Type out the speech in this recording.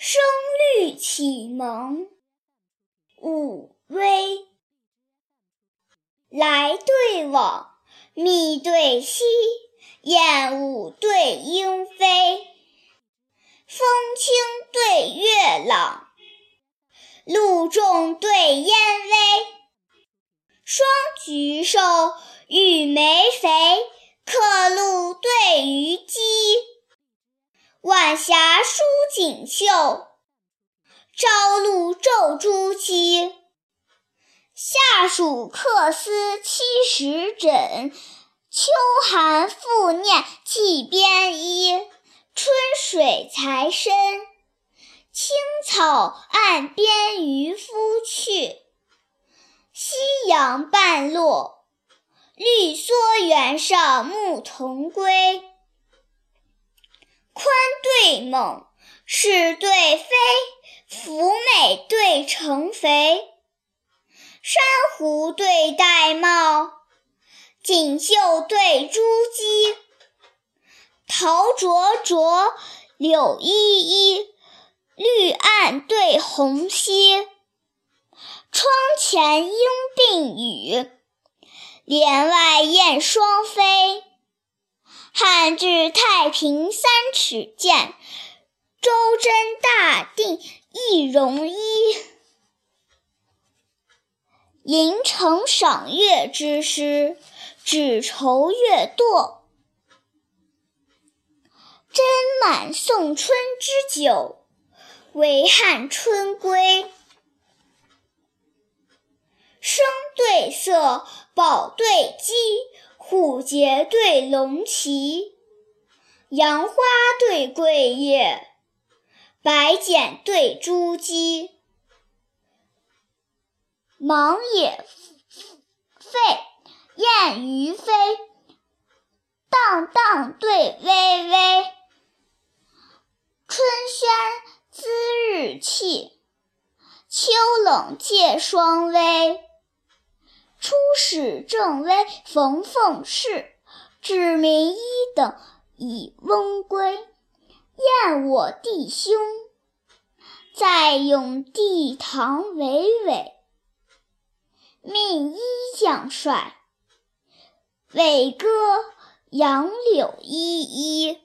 声律启蒙，武威。来对往，密对稀，燕舞对莺飞。风清对月朗，露重对烟微。双菊瘦，玉梅肥，客路对渔矶。晚霞舒锦绣，朝露皱珠玑。夏暑客思七时枕，秋寒复念寄边衣。春水才深，青草岸边渔夫去。夕阳半落，绿蓑原上牧童归。宽对猛，是对非，福美对成肥。珊瑚对玳瑁，锦绣对珠玑。桃灼灼，柳依依，绿岸对红稀。窗前莺并语，帘外燕双飞。汉至太平三尺剑，周真大定一戎衣。吟成赏月之诗，只愁月堕。斟满送春之酒，唯憾春归。声对色，宝对鸡。虎节对龙旗，杨花对桂叶，白剪对珠玑。忙也废，燕于飞。荡荡对微微，春轩滋日气，秋冷借霜微。初始正微逢凤事，至明一等以翁归。燕我弟兄，在永帝堂巍巍。命一将帅，伟歌杨柳依依。